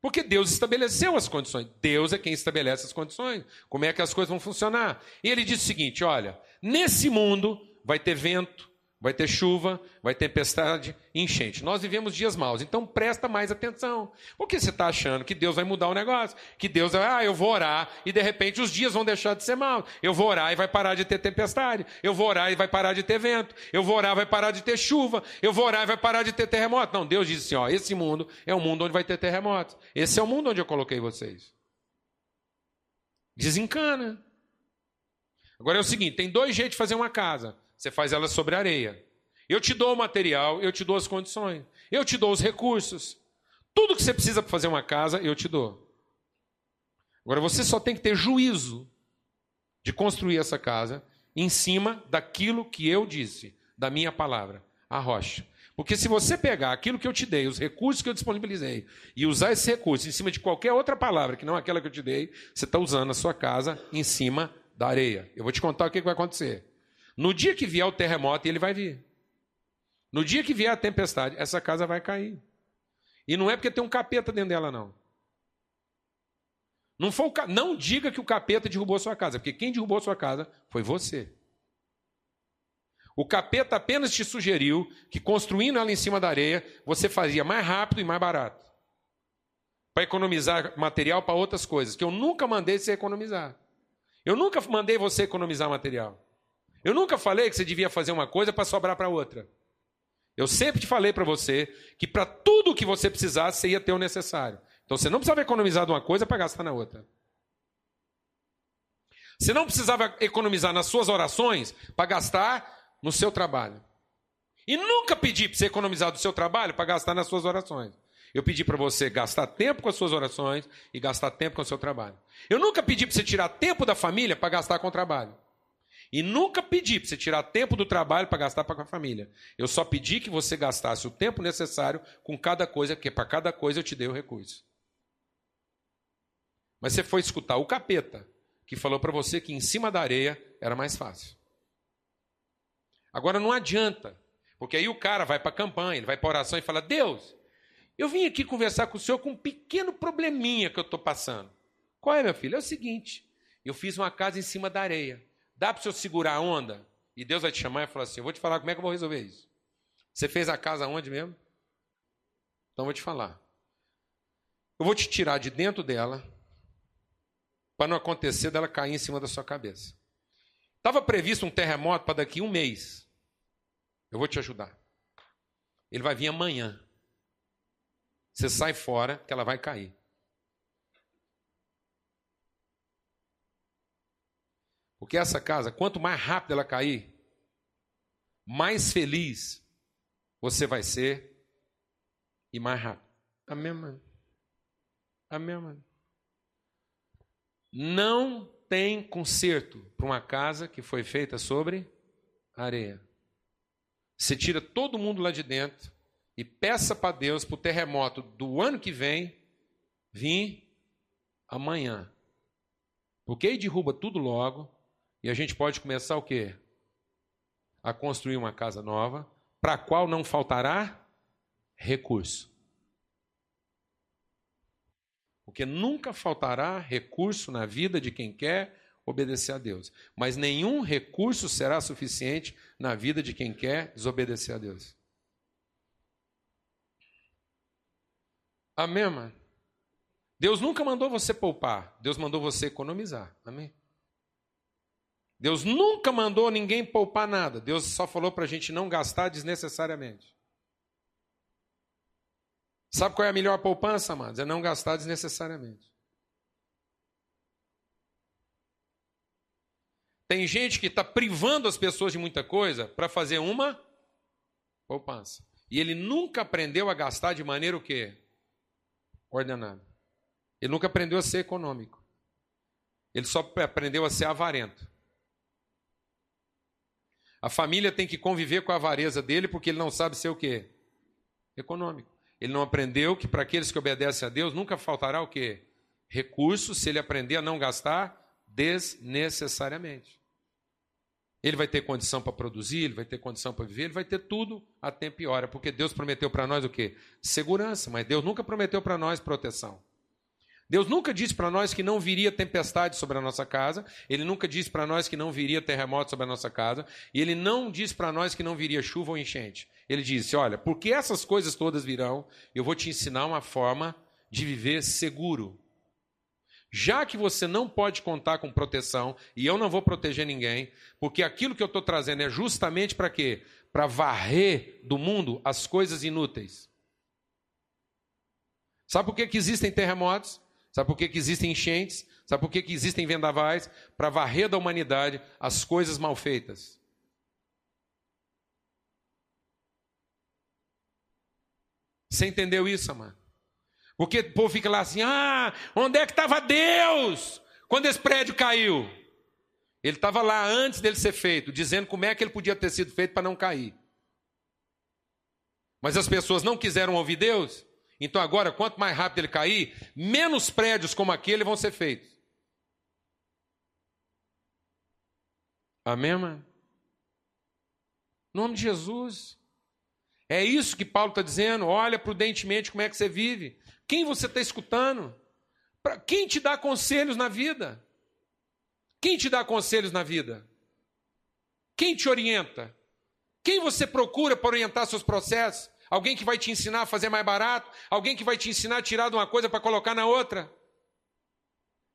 Porque Deus estabeleceu as condições. Deus é quem estabelece as condições. Como é que as coisas vão funcionar? E ele diz o seguinte: olha, nesse mundo vai ter vento, vai ter chuva, vai tempestade enchente. Nós vivemos dias maus, então presta mais atenção. Por que você está achando que Deus vai mudar o negócio? Que Deus vai, ah, eu vou orar e de repente os dias vão deixar de ser maus. Eu vou orar e vai parar de ter tempestade. Eu vou orar e vai parar de ter vento. Eu vou orar e vai parar de ter chuva. Eu vou orar e vai parar de ter terremoto. Não, Deus diz assim: ó, esse mundo é um mundo onde vai ter terremotos. Esse é o mundo onde eu coloquei vocês. Desencana. Agora é o seguinte: tem dois jeitos de fazer uma casa. Você faz ela sobre areia. Eu te dou o material, eu te dou as condições. Eu te dou os recursos. Tudo que você precisa para fazer uma casa, eu te dou. Agora você só tem que ter juízo de construir essa casa em cima daquilo que eu disse, da minha palavra, a rocha. Porque se você pegar aquilo que eu te dei, os recursos que eu disponibilizei, e usar esse recurso em cima de qualquer outra palavra que não aquela que eu te dei, você está usando a sua casa em cima da areia. Eu vou te contar o que vai acontecer. No dia que vier o terremoto, ele vai vir. No dia que vier a tempestade, essa casa vai cair. E não é porque tem um capeta dentro dela, não. Não, foi o, não diga que o capeta derrubou sua casa, porque quem derrubou sua casa foi você. O capeta apenas te sugeriu que construindo ela em cima da areia, você fazia mais rápido e mais barato. Para economizar material para outras coisas, que eu nunca mandei você economizar. Eu nunca mandei você economizar material. Eu nunca falei que você devia fazer uma coisa para sobrar para outra. Eu sempre te falei para você que para tudo que você precisasse, você ia ter o necessário. Então você não precisava economizar de uma coisa para gastar na outra. Você não precisava economizar nas suas orações para gastar no seu trabalho. E nunca pedi para você economizar do seu trabalho para gastar nas suas orações. Eu pedi para você gastar tempo com as suas orações e gastar tempo com o seu trabalho. Eu nunca pedi para você tirar tempo da família para gastar com o trabalho. E nunca pedi para você tirar tempo do trabalho para gastar para a família. Eu só pedi que você gastasse o tempo necessário com cada coisa, porque para cada coisa eu te dei o recurso. Mas você foi escutar o capeta, que falou para você que em cima da areia era mais fácil. Agora não adianta, porque aí o cara vai para a campanha, ele vai para oração e fala: Deus, Eu vim aqui conversar com o senhor com um pequeno probleminha que eu estou passando. Qual é, meu filho? É o seguinte: eu fiz uma casa em cima da areia. Dá para senhor segurar a onda? E Deus vai te chamar e falar assim: Eu vou te falar como é que eu vou resolver isso. Você fez a casa onde mesmo? Então eu vou te falar. Eu vou te tirar de dentro dela, para não acontecer dela cair em cima da sua cabeça. Estava previsto um terremoto para daqui um mês. Eu vou te ajudar. Ele vai vir amanhã. Você sai fora, que ela vai cair. Porque essa casa, quanto mais rápido ela cair, mais feliz você vai ser e mais rápido. Amém, mano? Amém, mano? Não tem conserto para uma casa que foi feita sobre areia. Você tira todo mundo lá de dentro e peça para Deus para o terremoto do ano que vem vir amanhã. Porque aí derruba tudo logo e a gente pode começar o quê? A construir uma casa nova, para a qual não faltará recurso. Porque nunca faltará recurso na vida de quem quer obedecer a Deus. Mas nenhum recurso será suficiente na vida de quem quer desobedecer a Deus. Amém, mano? Deus nunca mandou você poupar, Deus mandou você economizar. Amém? Deus nunca mandou ninguém poupar nada. Deus só falou para a gente não gastar desnecessariamente. Sabe qual é a melhor poupança, amados? É não gastar desnecessariamente. Tem gente que está privando as pessoas de muita coisa para fazer uma poupança. E ele nunca aprendeu a gastar de maneira o quê? Ordenada. Ele nunca aprendeu a ser econômico. Ele só aprendeu a ser avarento. A família tem que conviver com a avareza dele porque ele não sabe ser o quê? Econômico. Ele não aprendeu que para aqueles que obedecem a Deus nunca faltará o quê? Recursos se ele aprender a não gastar desnecessariamente. Ele vai ter condição para produzir, ele vai ter condição para viver, ele vai ter tudo a tempo e hora, porque Deus prometeu para nós o quê? Segurança, mas Deus nunca prometeu para nós proteção. Deus nunca disse para nós que não viria tempestade sobre a nossa casa, Ele nunca disse para nós que não viria terremoto sobre a nossa casa, e Ele não disse para nós que não viria chuva ou enchente. Ele disse: Olha, porque essas coisas todas virão, eu vou te ensinar uma forma de viver seguro. Já que você não pode contar com proteção, e eu não vou proteger ninguém, porque aquilo que eu estou trazendo é justamente para quê? Para varrer do mundo as coisas inúteis. Sabe por que, que existem terremotos? Sabe por que, que existem enchentes? Sabe por que, que existem vendavais? Para varrer da humanidade as coisas mal feitas. Você entendeu isso, amado? Porque o povo fica lá assim: ah, onde é que estava Deus quando esse prédio caiu? Ele estava lá antes dele ser feito, dizendo como é que ele podia ter sido feito para não cair. Mas as pessoas não quiseram ouvir Deus, então agora, quanto mais rápido ele cair, menos prédios como aquele vão ser feitos. Amém, mano? Nome de Jesus. É isso que Paulo está dizendo. Olha prudentemente como é que você vive. Quem você está escutando? Pra, quem te dá conselhos na vida? Quem te dá conselhos na vida? Quem te orienta? Quem você procura para orientar seus processos? Alguém que vai te ensinar a fazer mais barato? Alguém que vai te ensinar a tirar de uma coisa para colocar na outra?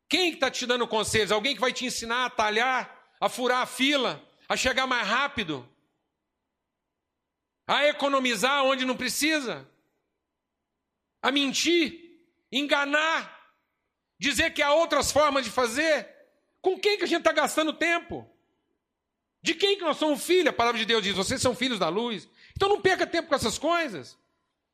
Quem está te dando conselhos? Alguém que vai te ensinar a talhar, a furar a fila, a chegar mais rápido, a economizar onde não precisa, a mentir, enganar, dizer que há outras formas de fazer. Com quem que a gente está gastando tempo? De quem que nós somos filhos? A palavra de Deus diz: vocês são filhos da luz. Então não perca tempo com essas coisas.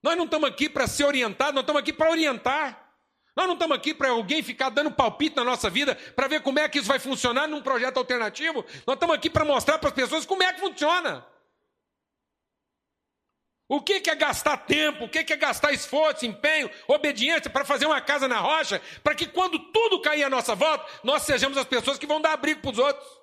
Nós não estamos aqui para ser orientados, nós estamos aqui para orientar. Nós não estamos aqui para alguém ficar dando palpite na nossa vida para ver como é que isso vai funcionar num projeto alternativo. Nós estamos aqui para mostrar para as pessoas como é que funciona. O que é gastar tempo, o que é gastar esforço, empenho, obediência para fazer uma casa na rocha, para que quando tudo cair à nossa volta, nós sejamos as pessoas que vão dar abrigo para os outros.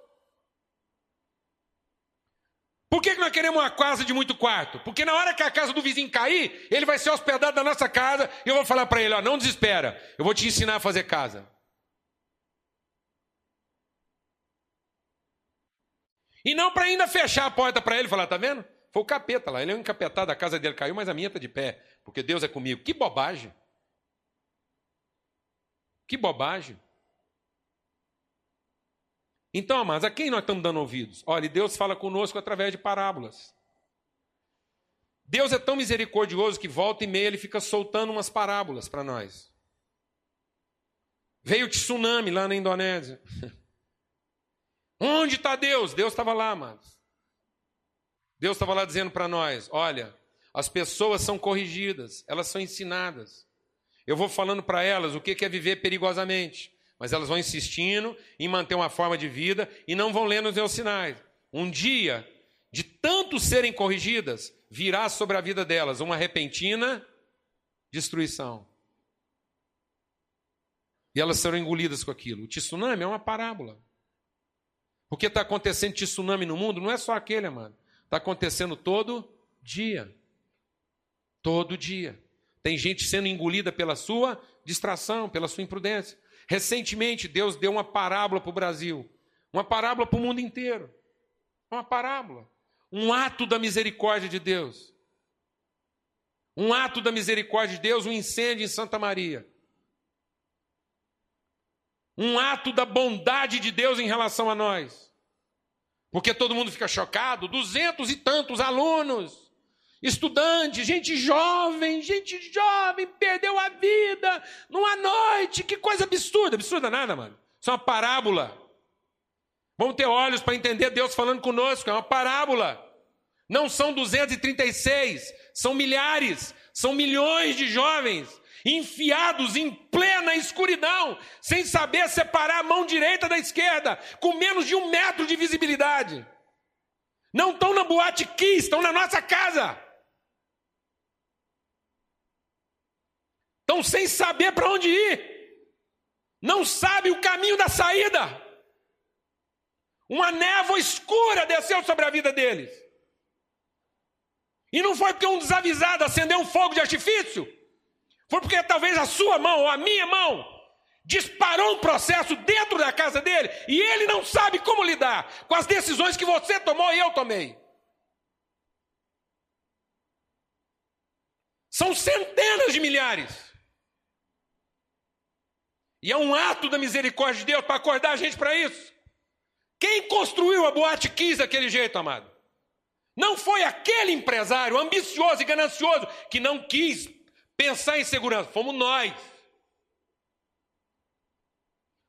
Por que, nós queremos uma casa de muito quarto? Porque na hora que a casa do vizinho cair, ele vai ser hospedado na nossa casa e eu vou falar para ele: ó, não desespera, eu vou te ensinar a fazer casa. E não para ainda fechar a porta para ele e falar: tá vendo? Foi o capeta lá, ele é um encapetado, a casa dele caiu, mas a minha está de pé, porque Deus é comigo. Que bobagem! Que bobagem! Então, amados, a quem nós estamos dando ouvidos? Olha, Deus fala conosco através de parábolas. Deus é tão misericordioso que volta e meia ele fica soltando umas parábolas para nós. Veio tsunami lá na Indonésia. [laughs] Onde está Deus? Deus estava lá, amados. Deus estava lá dizendo para nós: olha, as pessoas são corrigidas, elas são ensinadas. Eu vou falando para elas o que é viver perigosamente. Mas elas vão insistindo em manter uma forma de vida e não vão lendo os meus sinais. Um dia, de tanto serem corrigidas, virá sobre a vida delas uma repentina destruição. E elas serão engolidas com aquilo. O tsunami é uma parábola. O que está acontecendo de tsunami no mundo não é só aquele, amado. Está acontecendo todo dia. Todo dia. Tem gente sendo engolida pela sua distração, pela sua imprudência. Recentemente, Deus deu uma parábola para o Brasil, uma parábola para o mundo inteiro. Uma parábola. Um ato da misericórdia de Deus. Um ato da misericórdia de Deus, um incêndio em Santa Maria. Um ato da bondade de Deus em relação a nós. Porque todo mundo fica chocado, duzentos e tantos alunos Estudante, gente jovem, gente jovem, perdeu a vida numa noite, que coisa absurda, absurda nada, mano. Isso é uma parábola. Vamos ter olhos para entender Deus falando conosco, é uma parábola. Não são 236, são milhares, são milhões de jovens enfiados em plena escuridão, sem saber separar a mão direita da esquerda, com menos de um metro de visibilidade. Não estão na boate Kiss, estão na nossa casa. Estão sem saber para onde ir, não sabe o caminho da saída. Uma névoa escura desceu sobre a vida deles. E não foi porque um desavisado acendeu um fogo de artifício, foi porque talvez a sua mão ou a minha mão disparou um processo dentro da casa dele e ele não sabe como lidar com as decisões que você tomou e eu tomei. São centenas de milhares. E é um ato da misericórdia de Deus para acordar a gente para isso. Quem construiu a boate quis daquele jeito, amado? Não foi aquele empresário ambicioso e ganancioso que não quis pensar em segurança, fomos nós.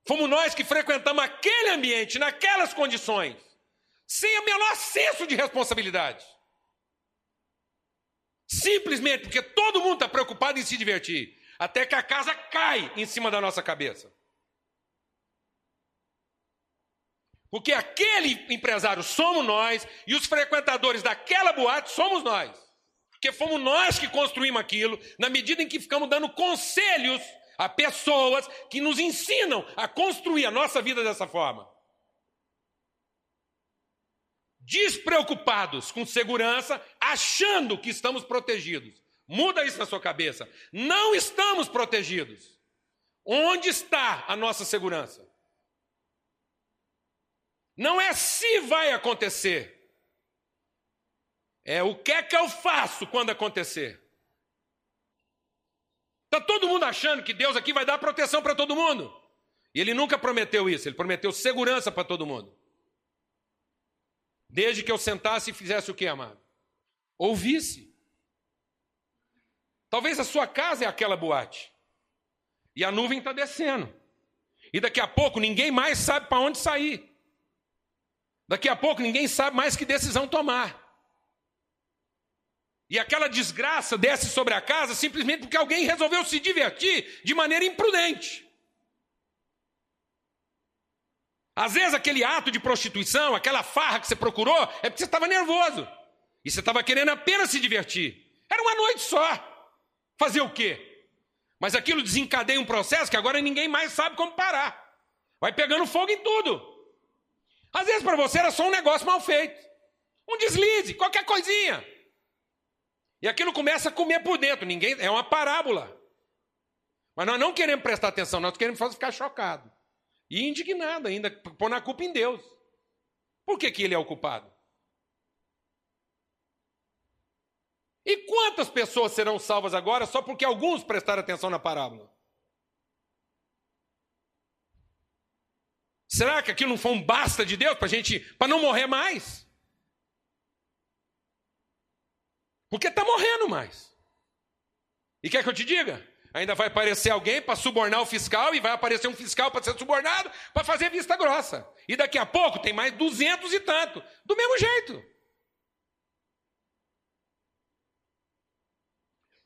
Fomos nós que frequentamos aquele ambiente, naquelas condições, sem o menor senso de responsabilidade. Simplesmente porque todo mundo está preocupado em se divertir até que a casa cai em cima da nossa cabeça. Porque aquele empresário somos nós e os frequentadores daquela boate somos nós. Porque fomos nós que construímos aquilo, na medida em que ficamos dando conselhos a pessoas que nos ensinam a construir a nossa vida dessa forma. Despreocupados com segurança, achando que estamos protegidos. Muda isso na sua cabeça. Não estamos protegidos. Onde está a nossa segurança? Não é se vai acontecer. É o que é que eu faço quando acontecer. Está todo mundo achando que Deus aqui vai dar proteção para todo mundo. E ele nunca prometeu isso, ele prometeu segurança para todo mundo. Desde que eu sentasse e fizesse o que, amado? Ouvisse. Talvez a sua casa é aquela boate. E a nuvem está descendo. E daqui a pouco ninguém mais sabe para onde sair. Daqui a pouco ninguém sabe mais que decisão tomar. E aquela desgraça desce sobre a casa simplesmente porque alguém resolveu se divertir de maneira imprudente. Às vezes aquele ato de prostituição, aquela farra que você procurou, é porque você estava nervoso. E você estava querendo apenas se divertir. Era uma noite só. Fazer o quê? Mas aquilo desencadeia um processo que agora ninguém mais sabe como parar. Vai pegando fogo em tudo. Às vezes para você era só um negócio mal feito. Um deslize, qualquer coisinha. E aquilo começa a comer por dentro. Ninguém é uma parábola. Mas nós não queremos prestar atenção, nós queremos ficar chocado. E indignado ainda, pôr na culpa em Deus. Por que, que ele é o culpado? E quantas pessoas serão salvas agora só porque alguns prestaram atenção na parábola? Será que aquilo não foi um basta de Deus para gente, para não morrer mais? Porque está morrendo mais. E quer que eu te diga? Ainda vai aparecer alguém para subornar o fiscal e vai aparecer um fiscal para ser subornado para fazer vista grossa. E daqui a pouco tem mais duzentos e tanto, do mesmo jeito.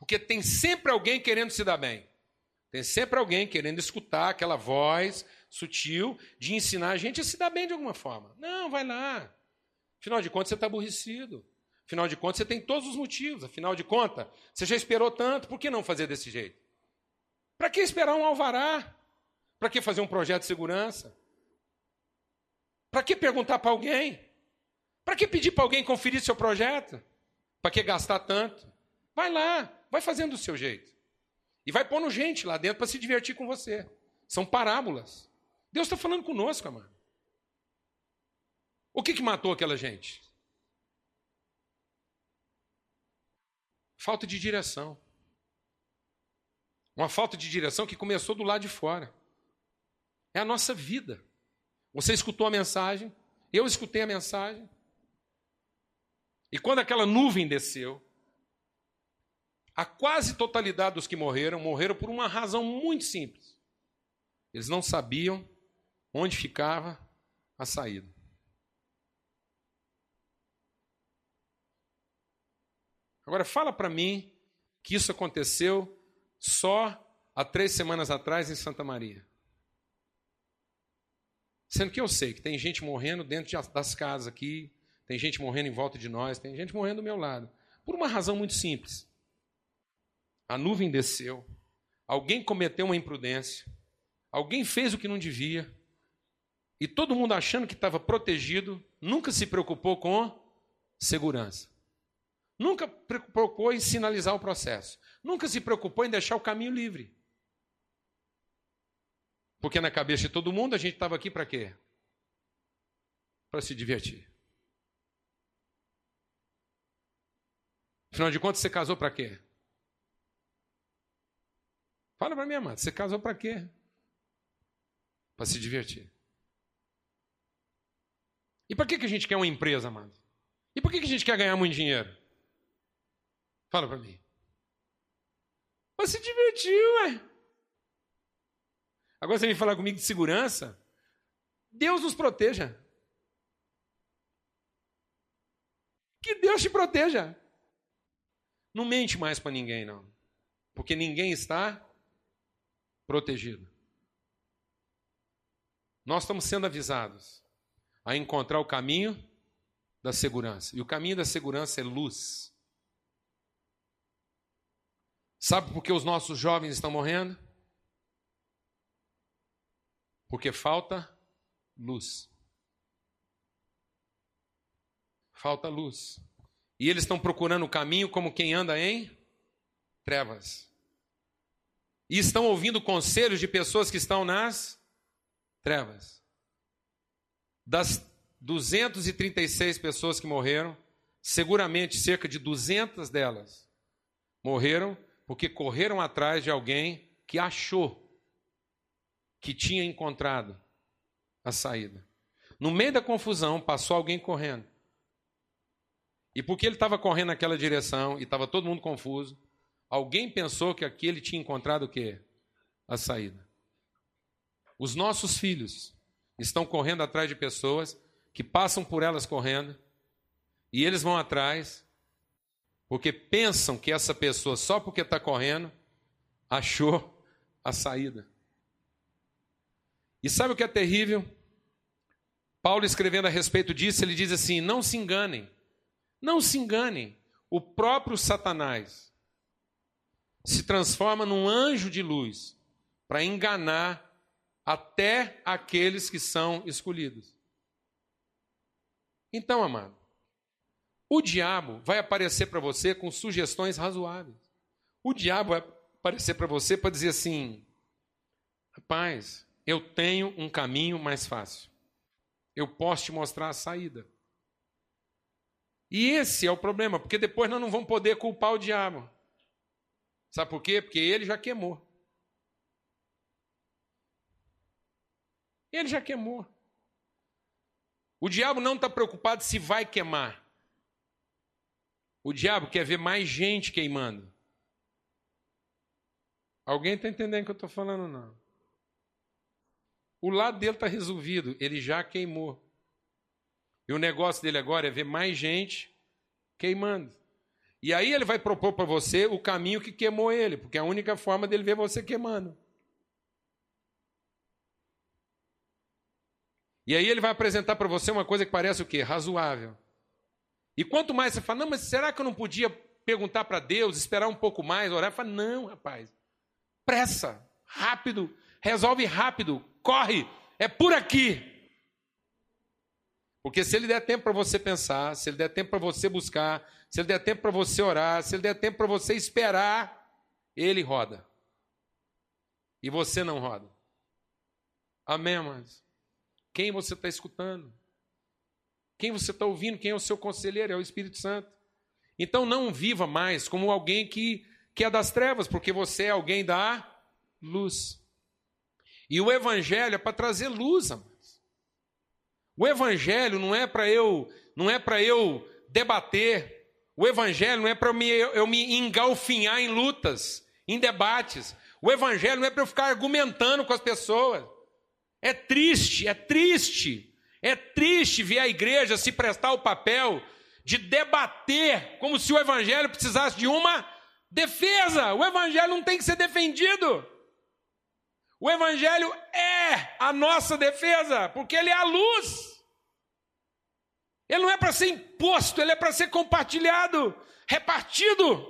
Porque tem sempre alguém querendo se dar bem. Tem sempre alguém querendo escutar aquela voz sutil de ensinar a gente a se dar bem de alguma forma. Não, vai lá. Afinal de contas, você está aborrecido. Afinal de contas, você tem todos os motivos. Afinal de contas, você já esperou tanto, por que não fazer desse jeito? Para que esperar um alvará? Para que fazer um projeto de segurança? Para que perguntar para alguém? Para que pedir para alguém conferir seu projeto? Para que gastar tanto? Vai lá, vai fazendo do seu jeito. E vai pondo gente lá dentro para se divertir com você. São parábolas. Deus está falando conosco, amado. O que, que matou aquela gente? Falta de direção. Uma falta de direção que começou do lado de fora. É a nossa vida. Você escutou a mensagem, eu escutei a mensagem. E quando aquela nuvem desceu, a quase totalidade dos que morreram, morreram por uma razão muito simples. Eles não sabiam onde ficava a saída. Agora fala para mim que isso aconteceu só há três semanas atrás em Santa Maria. Sendo que eu sei que tem gente morrendo dentro das casas aqui, tem gente morrendo em volta de nós, tem gente morrendo do meu lado. Por uma razão muito simples. A nuvem desceu, alguém cometeu uma imprudência, alguém fez o que não devia, e todo mundo achando que estava protegido, nunca se preocupou com segurança. Nunca se preocupou em sinalizar o processo. Nunca se preocupou em deixar o caminho livre. Porque na cabeça de todo mundo a gente estava aqui para quê? Para se divertir. Afinal de contas, você casou para quê? Fala para mim, amado, você casou para quê? Para se divertir. E para que, que a gente quer uma empresa, amado? E por que, que a gente quer ganhar muito dinheiro? Fala para mim. Para se divertir, ué. Agora você vem falar comigo de segurança? Deus nos proteja. Que Deus te proteja. Não mente mais para ninguém, não. Porque ninguém está protegido. Nós estamos sendo avisados a encontrar o caminho da segurança. E o caminho da segurança é luz. Sabe por que os nossos jovens estão morrendo? Porque falta luz. Falta luz. E eles estão procurando o caminho como quem anda em trevas. E estão ouvindo conselhos de pessoas que estão nas trevas. Das 236 pessoas que morreram, seguramente cerca de 200 delas morreram porque correram atrás de alguém que achou que tinha encontrado a saída. No meio da confusão, passou alguém correndo. E porque ele estava correndo naquela direção e estava todo mundo confuso, alguém pensou que aquele tinha encontrado o quê? A saída. Os nossos filhos estão correndo atrás de pessoas que passam por elas correndo, e eles vão atrás, porque pensam que essa pessoa, só porque está correndo, achou a saída. E sabe o que é terrível? Paulo, escrevendo a respeito disso, ele diz assim: não se enganem, não se enganem. O próprio Satanás se transforma num anjo de luz para enganar até aqueles que são escolhidos. Então, amado, O diabo vai aparecer para você com sugestões razoáveis. O diabo vai aparecer para você para dizer assim: rapaz, eu tenho um caminho mais fácil. Eu posso te mostrar a saída. E esse é o problema, porque depois nós não vamos poder culpar o diabo. Sabe por quê? Porque ele já queimou. Ele já queimou. O diabo não está preocupado se vai queimar. O diabo quer ver mais gente queimando. Alguém está entendendo o que eu estou falando, não? O lado dele está resolvido, ele já queimou. E o negócio dele agora é ver mais gente queimando. E aí ele vai propor para você o caminho que queimou ele, porque é a única forma dele ver você queimando. E aí ele vai apresentar para você uma coisa que parece o quê? Razoável. E quanto mais você fala, não, mas será que eu não podia perguntar para Deus, esperar um pouco mais, orar? Fala, não, rapaz. Pressa, rápido, resolve rápido, corre, é por aqui. Porque se ele der tempo para você pensar, se ele der tempo para você buscar, se ele der tempo para você orar, se ele der tempo para você esperar, ele roda. E você não roda. Amém, mas Quem você está escutando? Quem você está ouvindo? Quem é o seu conselheiro? É o Espírito Santo. Então não viva mais como alguém que, que é das trevas, porque você é alguém da luz. E o Evangelho é para trazer luz, amados. O Evangelho não é para eu, não é para eu debater. O Evangelho não é para eu, eu me engalfinhar em lutas, em debates. O Evangelho não é para eu ficar argumentando com as pessoas. É triste, é triste é triste ver a igreja se prestar o papel de debater como se o evangelho precisasse de uma defesa. O evangelho não tem que ser defendido. O evangelho é a nossa defesa, porque ele é a luz. Ele não é para ser imposto, ele é para ser compartilhado, repartido.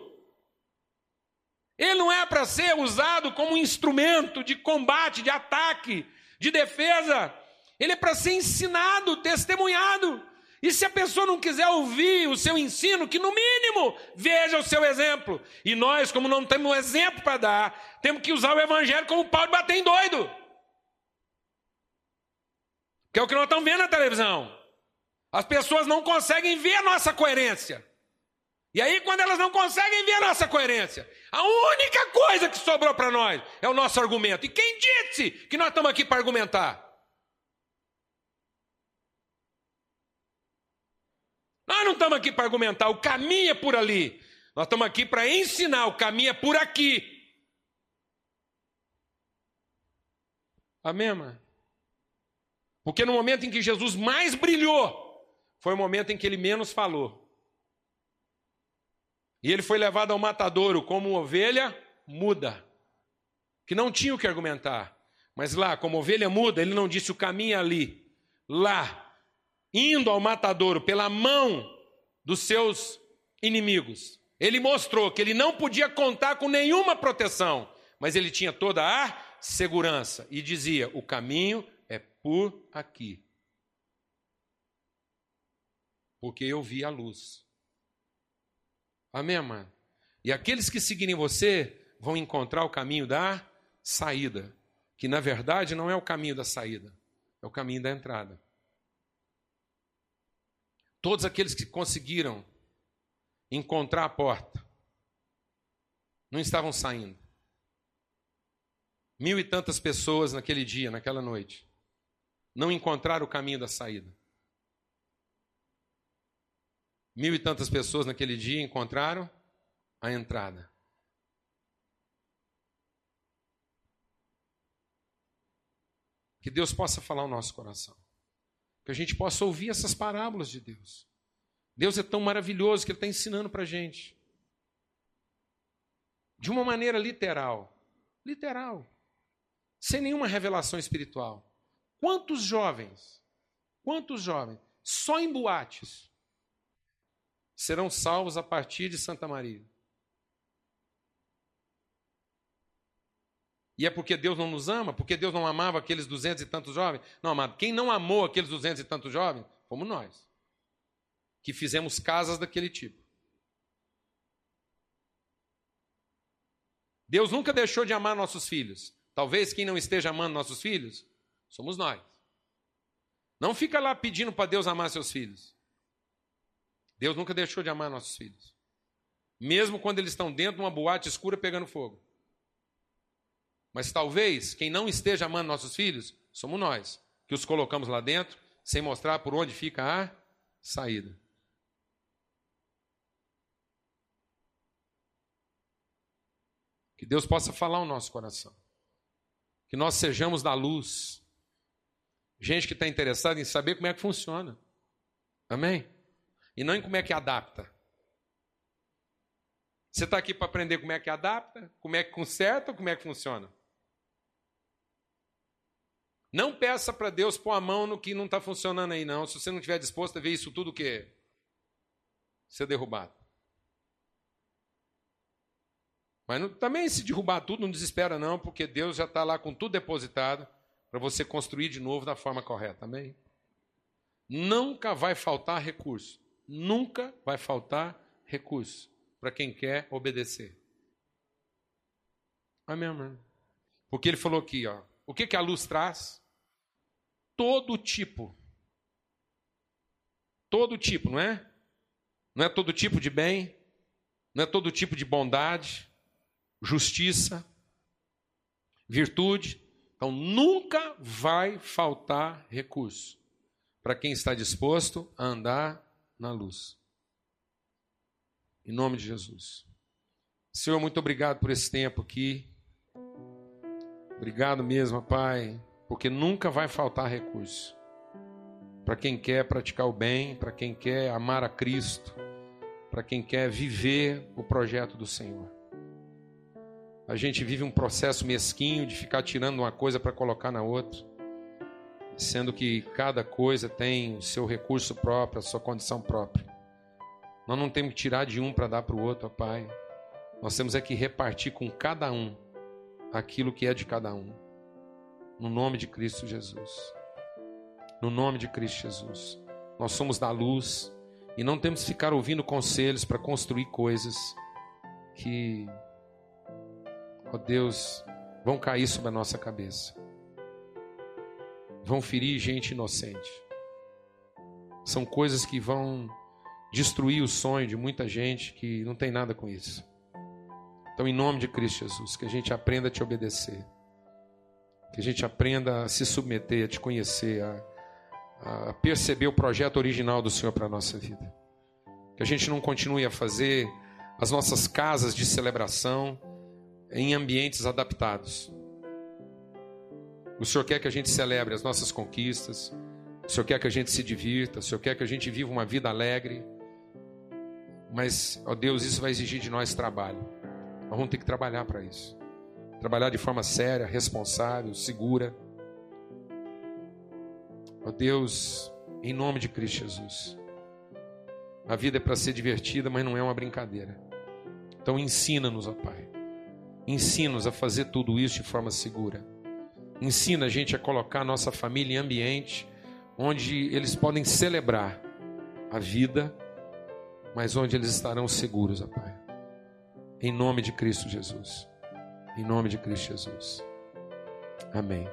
Ele não é para ser usado como instrumento de combate, de ataque, de defesa. Ele é para ser ensinado, testemunhado. E se a pessoa não quiser ouvir o seu ensino, que no mínimo veja o seu exemplo. E nós, como não temos um exemplo para dar, temos que usar o evangelho como pau de bater em doido. Que é o que nós estamos vendo na televisão. As pessoas não conseguem ver a nossa coerência. E aí, quando elas não conseguem ver a nossa coerência, a única coisa que sobrou para nós é o nosso argumento. E quem disse que nós estamos aqui para argumentar? Nós não estamos aqui para argumentar, o caminho é por ali. Nós estamos aqui para ensinar, o caminho é por aqui. Amém, irmã? Porque no momento em que Jesus mais brilhou, foi o momento em que ele menos falou. E ele foi levado ao matadouro como ovelha muda, que não tinha o que argumentar. Mas lá, como ovelha muda, ele não disse o caminho é ali. Lá, indo ao matadouro pela mão dos seus inimigos. Ele mostrou que ele não podia contar com nenhuma proteção, mas ele tinha toda a segurança e dizia: o caminho é por aqui. Porque eu vi a luz. Amém, mano? E aqueles que seguirem você vão encontrar o caminho da saída, que na verdade não é o caminho da saída, é o caminho da entrada. Todos aqueles que conseguiram encontrar a porta não estavam saindo. Mil e tantas pessoas naquele dia, naquela noite, não encontraram o caminho da saída. Mil e tantas pessoas naquele dia encontraram a entrada. Que Deus possa falar o nosso coração. Que a gente possa ouvir essas parábolas de Deus. Deus é tão maravilhoso que Ele está ensinando para a gente. De uma maneira literal. Literal. Sem nenhuma revelação espiritual. Quantos jovens, quantos jovens, só em boates, serão salvos a partir de Santa Maria? E é porque Deus não nos ama? Porque Deus não amava aqueles duzentos e tantos jovens? Não, amado, quem não amou aqueles duzentos e tantos jovens? Fomos nós. que fizemos casas daquele tipo. Deus nunca deixou de amar nossos filhos. Talvez quem não esteja amando nossos filhos somos nós. Não fica lá pedindo para Deus amar seus filhos. Deus nunca deixou de amar nossos filhos. Mesmo quando eles estão dentro de uma boate escura pegando fogo. Mas talvez quem não esteja amando nossos filhos somos nós, que os colocamos lá dentro sem mostrar por onde fica a saída. Que Deus possa falar o nosso coração. Que nós sejamos da luz. Gente que está interessada em saber como é que funciona. Amém? E não em como é que adapta. Você está aqui para aprender como é que adapta, como é que conserta, como é que funciona. Não peça para Deus pôr a mão no que não está funcionando aí, não. Se você não estiver disposto a ver isso tudo o quê? Ser derrubado. Mas não, também se derrubar tudo, não desespera não, porque Deus já está lá com tudo depositado para você construir de novo da forma correta. Amém? Nunca vai faltar recurso. Nunca vai faltar recurso para quem quer obedecer. Amém, amém. Porque ele falou aqui, ó. O que, que a luz traz? Todo tipo. Todo tipo, não é? Não é todo tipo de bem, não é todo tipo de bondade, justiça, virtude. Então nunca vai faltar recurso para quem está disposto a andar na luz. Em nome de Jesus. Senhor, muito obrigado por esse tempo aqui. Obrigado mesmo, Pai porque nunca vai faltar recurso. Para quem quer praticar o bem, para quem quer amar a Cristo, para quem quer viver o projeto do Senhor. A gente vive um processo mesquinho de ficar tirando uma coisa para colocar na outra, sendo que cada coisa tem o seu recurso próprio, a sua condição própria. Nós não temos que tirar de um para dar para o outro, ó Pai. Nós temos é que repartir com cada um aquilo que é de cada um. No nome de Cristo Jesus. No nome de Cristo Jesus. Nós somos da luz e não temos que ficar ouvindo conselhos para construir coisas que, ó Deus, vão cair sobre a nossa cabeça. Vão ferir gente inocente. São coisas que vão destruir o sonho de muita gente que não tem nada com isso. Então, em nome de Cristo Jesus, que a gente aprenda a te obedecer. Que a gente aprenda a se submeter, a te conhecer, a, a perceber o projeto original do Senhor para a nossa vida. Que a gente não continue a fazer as nossas casas de celebração em ambientes adaptados. O Senhor quer que a gente celebre as nossas conquistas, o Senhor quer que a gente se divirta, o Senhor quer que a gente viva uma vida alegre. Mas, ó Deus, isso vai exigir de nós trabalho. Nós vamos ter que trabalhar para isso trabalhar de forma séria, responsável, segura. Ó oh Deus, em nome de Cristo Jesus. A vida é para ser divertida, mas não é uma brincadeira. Então ensina-nos, ó Pai. Ensina-nos a fazer tudo isso de forma segura. Ensina a gente a colocar a nossa família em ambiente onde eles podem celebrar a vida, mas onde eles estarão seguros, ó Pai. Em nome de Cristo Jesus. Em nome de Cristo Jesus. Amém.